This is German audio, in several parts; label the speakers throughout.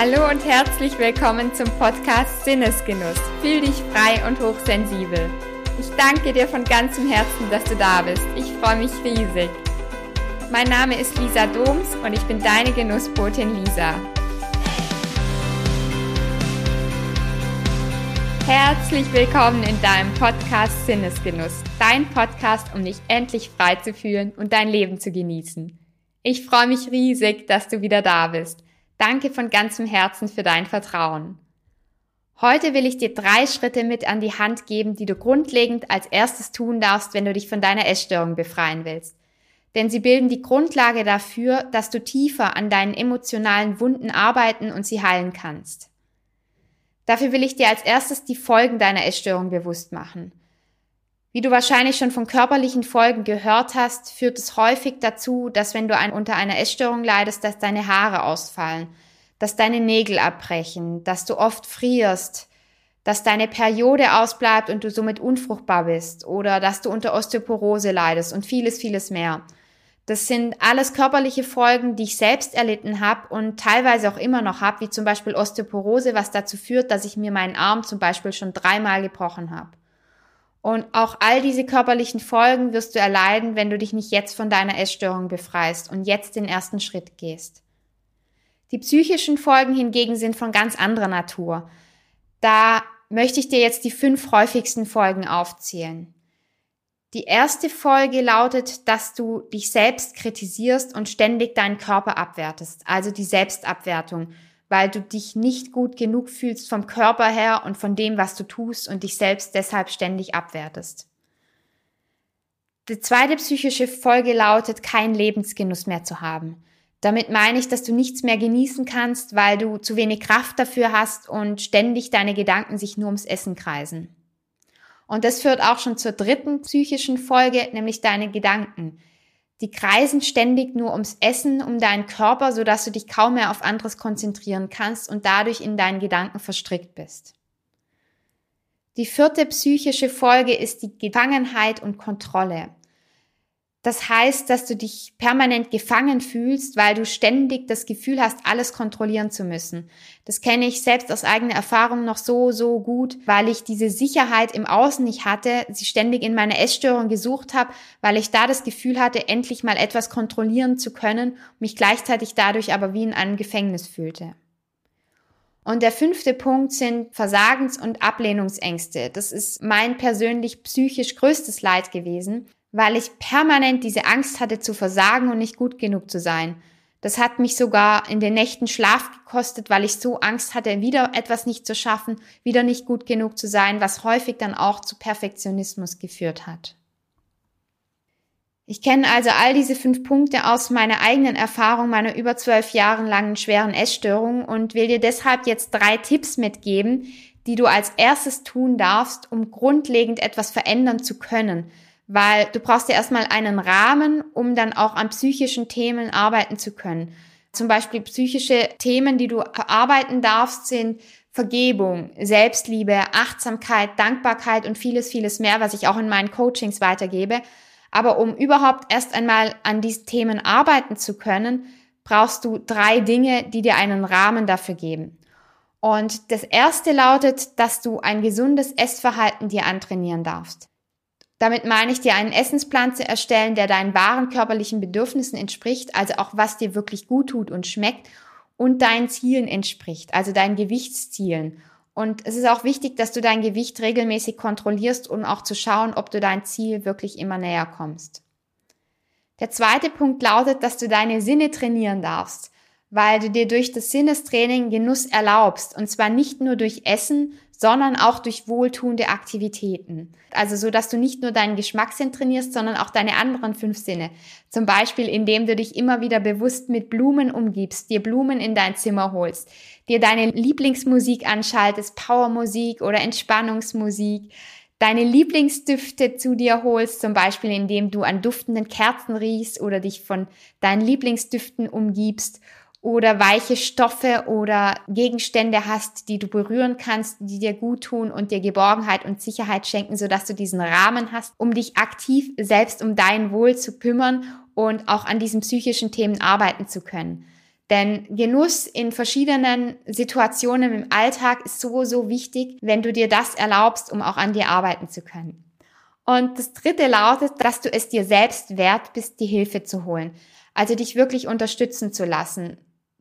Speaker 1: Hallo und herzlich willkommen zum Podcast Sinnesgenuss. Fühl dich frei und hochsensibel. Ich danke dir von ganzem Herzen, dass du da bist. Ich freue mich riesig. Mein Name ist Lisa Doms und ich bin deine Genussbotin Lisa. Herzlich willkommen in deinem Podcast Sinnesgenuss. Dein Podcast, um dich endlich frei zu fühlen und dein Leben zu genießen. Ich freue mich riesig, dass du wieder da bist. Danke von ganzem Herzen für dein Vertrauen. Heute will ich dir drei Schritte mit an die Hand geben, die du grundlegend als erstes tun darfst, wenn du dich von deiner Essstörung befreien willst. Denn sie bilden die Grundlage dafür, dass du tiefer an deinen emotionalen Wunden arbeiten und sie heilen kannst. Dafür will ich dir als erstes die Folgen deiner Essstörung bewusst machen. Wie du wahrscheinlich schon von körperlichen Folgen gehört hast, führt es häufig dazu, dass wenn du ein, unter einer Essstörung leidest, dass deine Haare ausfallen, dass deine Nägel abbrechen, dass du oft frierst, dass deine Periode ausbleibt und du somit unfruchtbar bist oder dass du unter Osteoporose leidest und vieles, vieles mehr. Das sind alles körperliche Folgen, die ich selbst erlitten habe und teilweise auch immer noch habe, wie zum Beispiel Osteoporose, was dazu führt, dass ich mir meinen Arm zum Beispiel schon dreimal gebrochen habe. Und auch all diese körperlichen Folgen wirst du erleiden, wenn du dich nicht jetzt von deiner Essstörung befreist und jetzt den ersten Schritt gehst. Die psychischen Folgen hingegen sind von ganz anderer Natur. Da möchte ich dir jetzt die fünf häufigsten Folgen aufzählen. Die erste Folge lautet, dass du dich selbst kritisierst und ständig deinen Körper abwertest, also die Selbstabwertung weil du dich nicht gut genug fühlst vom Körper her und von dem, was du tust und dich selbst deshalb ständig abwertest. Die zweite psychische Folge lautet, keinen Lebensgenuss mehr zu haben. Damit meine ich, dass du nichts mehr genießen kannst, weil du zu wenig Kraft dafür hast und ständig deine Gedanken sich nur ums Essen kreisen. Und das führt auch schon zur dritten psychischen Folge, nämlich deine Gedanken. Die kreisen ständig nur ums Essen, um deinen Körper, sodass du dich kaum mehr auf anderes konzentrieren kannst und dadurch in deinen Gedanken verstrickt bist. Die vierte psychische Folge ist die Gefangenheit und Kontrolle. Das heißt, dass du dich permanent gefangen fühlst, weil du ständig das Gefühl hast, alles kontrollieren zu müssen. Das kenne ich selbst aus eigener Erfahrung noch so, so gut, weil ich diese Sicherheit im Außen nicht hatte, sie ständig in meiner Essstörung gesucht habe, weil ich da das Gefühl hatte, endlich mal etwas kontrollieren zu können, mich gleichzeitig dadurch aber wie in einem Gefängnis fühlte. Und der fünfte Punkt sind Versagens- und Ablehnungsängste. Das ist mein persönlich psychisch größtes Leid gewesen, weil ich permanent diese Angst hatte zu versagen und nicht gut genug zu sein. Das hat mich sogar in den Nächten Schlaf gekostet, weil ich so Angst hatte, wieder etwas nicht zu schaffen, wieder nicht gut genug zu sein, was häufig dann auch zu Perfektionismus geführt hat. Ich kenne also all diese fünf Punkte aus meiner eigenen Erfahrung meiner über zwölf Jahren langen schweren Essstörung und will dir deshalb jetzt drei Tipps mitgeben, die du als erstes tun darfst, um grundlegend etwas verändern zu können, weil du brauchst ja erstmal einen Rahmen, um dann auch an psychischen Themen arbeiten zu können. Zum Beispiel psychische Themen, die du verarbeiten darfst, sind Vergebung, Selbstliebe, Achtsamkeit, Dankbarkeit und vieles, vieles mehr, was ich auch in meinen Coachings weitergebe. Aber um überhaupt erst einmal an diesen Themen arbeiten zu können, brauchst du drei Dinge, die dir einen Rahmen dafür geben. Und das erste lautet, dass du ein gesundes Essverhalten dir antrainieren darfst. Damit meine ich dir einen Essensplan zu erstellen, der deinen wahren körperlichen Bedürfnissen entspricht, also auch was dir wirklich gut tut und schmeckt und deinen Zielen entspricht, also deinen Gewichtszielen. Und es ist auch wichtig, dass du dein Gewicht regelmäßig kontrollierst, um auch zu schauen, ob du dein Ziel wirklich immer näher kommst. Der zweite Punkt lautet, dass du deine Sinne trainieren darfst weil du dir durch das Sinnestraining Genuss erlaubst. Und zwar nicht nur durch Essen, sondern auch durch wohltuende Aktivitäten. Also so, dass du nicht nur deinen Geschmackssinn trainierst, sondern auch deine anderen fünf Sinne. Zum Beispiel, indem du dich immer wieder bewusst mit Blumen umgibst, dir Blumen in dein Zimmer holst, dir deine Lieblingsmusik anschaltest, Powermusik oder Entspannungsmusik, deine Lieblingsdüfte zu dir holst, zum Beispiel indem du an duftenden Kerzen riechst oder dich von deinen Lieblingsdüften umgibst oder weiche Stoffe oder Gegenstände hast, die du berühren kannst, die dir gut tun und dir Geborgenheit und Sicherheit schenken, sodass du diesen Rahmen hast, um dich aktiv selbst um dein Wohl zu kümmern und auch an diesen psychischen Themen arbeiten zu können. Denn Genuss in verschiedenen Situationen im Alltag ist so, so wichtig, wenn du dir das erlaubst, um auch an dir arbeiten zu können. Und das dritte lautet, dass du es dir selbst wert bist, die Hilfe zu holen. Also dich wirklich unterstützen zu lassen.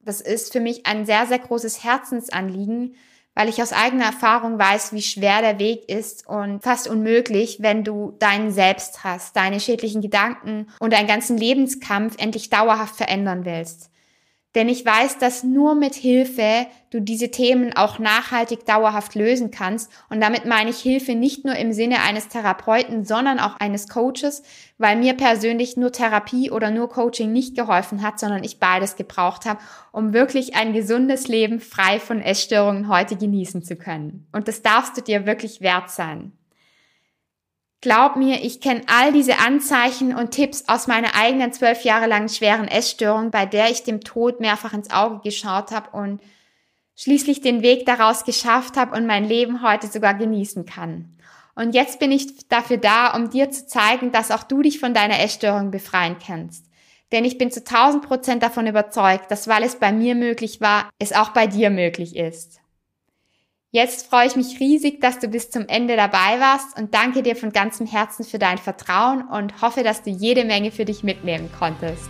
Speaker 1: Das ist für mich ein sehr, sehr großes Herzensanliegen, weil ich aus eigener Erfahrung weiß, wie schwer der Weg ist und fast unmöglich, wenn du deinen Selbst hast, deine schädlichen Gedanken und deinen ganzen Lebenskampf endlich dauerhaft verändern willst. Denn ich weiß, dass nur mit Hilfe du diese Themen auch nachhaltig dauerhaft lösen kannst. Und damit meine ich Hilfe nicht nur im Sinne eines Therapeuten, sondern auch eines Coaches, weil mir persönlich nur Therapie oder nur Coaching nicht geholfen hat, sondern ich beides gebraucht habe, um wirklich ein gesundes Leben frei von Essstörungen heute genießen zu können. Und das darfst du dir wirklich wert sein. Glaub mir, ich kenne all diese Anzeichen und Tipps aus meiner eigenen zwölf Jahre langen schweren Essstörung, bei der ich dem Tod mehrfach ins Auge geschaut habe und schließlich den Weg daraus geschafft habe und mein Leben heute sogar genießen kann. Und jetzt bin ich dafür da, um dir zu zeigen, dass auch du dich von deiner Essstörung befreien kannst. Denn ich bin zu 1000 Prozent davon überzeugt, dass weil es bei mir möglich war, es auch bei dir möglich ist. Jetzt freue ich mich riesig, dass du bis zum Ende dabei warst und danke dir von ganzem Herzen für dein Vertrauen und hoffe, dass du jede Menge für dich mitnehmen konntest.